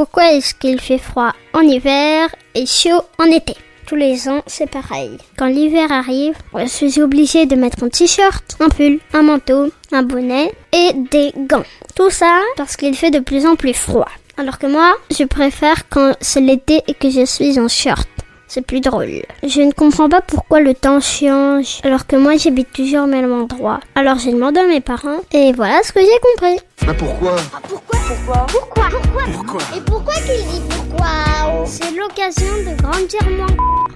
Pourquoi est-ce qu'il fait froid en hiver et chaud en été tous les ans, c'est pareil. Quand l'hiver arrive, je suis obligée de mettre un t-shirt, un pull, un manteau, un bonnet et des gants. Tout ça parce qu'il fait de plus en plus froid. Alors que moi, je préfère quand c'est l'été et que je suis en short. C'est plus drôle. Je ne comprends pas pourquoi le temps change alors que moi j'habite toujours au même endroit. Alors j'ai demandé à mes parents et voilà ce que j'ai compris. Bah pourquoi? Pourquoi? Pourquoi? Pourquoi? Pourquoi? Pourquoi? Et pourquoi qu'il dit pourquoi? C'est l'occasion de grandir moins.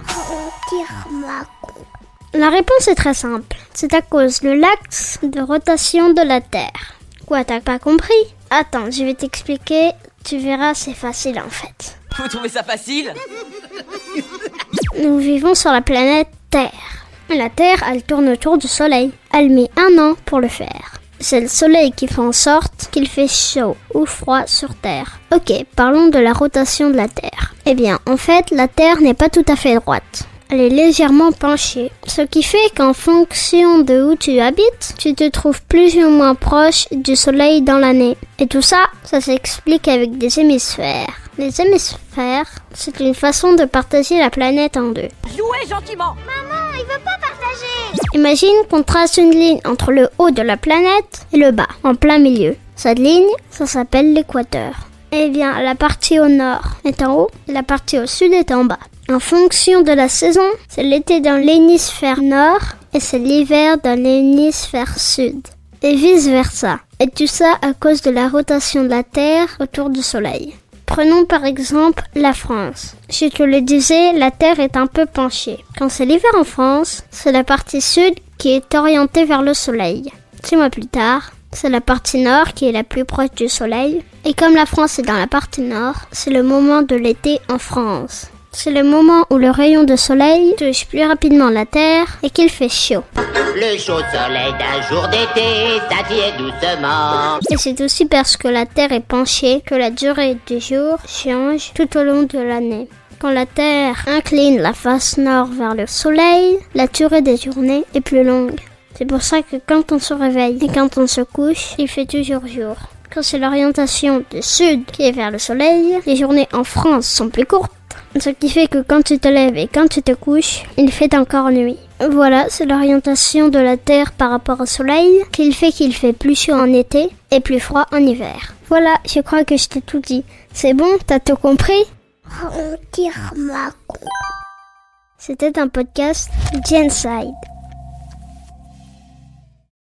Grandir ma La réponse est très simple. C'est à cause de l'axe de rotation de la Terre. Quoi, t'as pas compris? Attends, je vais t'expliquer. Tu verras, c'est facile en fait. Vous trouvez ça facile Nous vivons sur la planète Terre. La Terre, elle tourne autour du Soleil. Elle met un an pour le faire. C'est le Soleil qui fait en sorte qu'il fait chaud ou froid sur Terre. Ok, parlons de la rotation de la Terre. Eh bien, en fait, la Terre n'est pas tout à fait droite. Elle est légèrement penchée, ce qui fait qu'en fonction de où tu habites, tu te trouves plus ou moins proche du Soleil dans l'année. Et tout ça, ça s'explique avec des hémisphères. Les hémisphères, c'est une façon de partager la planète en deux. Jouez gentiment Maman, il veut pas partager Imagine qu'on trace une ligne entre le haut de la planète et le bas, en plein milieu. Cette ligne, ça s'appelle l'équateur. Eh bien, la partie au nord est en haut et la partie au sud est en bas. En fonction de la saison, c'est l'été dans l'hémisphère nord et c'est l'hiver dans l'hémisphère sud. Et vice versa. Et tout ça à cause de la rotation de la Terre autour du Soleil. Prenons par exemple la France. Je te le disais, la Terre est un peu penchée. Quand c'est l'hiver en France, c'est la partie sud qui est orientée vers le Soleil. Six mois plus tard, c'est la partie nord qui est la plus proche du Soleil. Et comme la France est dans la partie nord, c'est le moment de l'été en France. C'est le moment où le rayon de soleil touche plus rapidement la Terre et qu'il fait chaud. Le chaud soleil d'un jour d'été s'attire doucement. Et c'est aussi parce que la Terre est penchée que la durée du jour change tout au long de l'année. Quand la Terre incline la face nord vers le soleil, la durée des journées est plus longue. C'est pour ça que quand on se réveille et quand on se couche, il fait toujours jour. Quand c'est l'orientation du sud qui est vers le soleil, les journées en France sont plus courtes. Ce qui fait que quand tu te lèves et quand tu te couches, il fait encore nuit. Voilà, c'est l'orientation de la Terre par rapport au Soleil qu'il fait qu'il fait plus chaud en été et plus froid en hiver. Voilà, je crois que je t'ai tout dit. C'est bon, t'as tout compris? C'était un podcast Genside.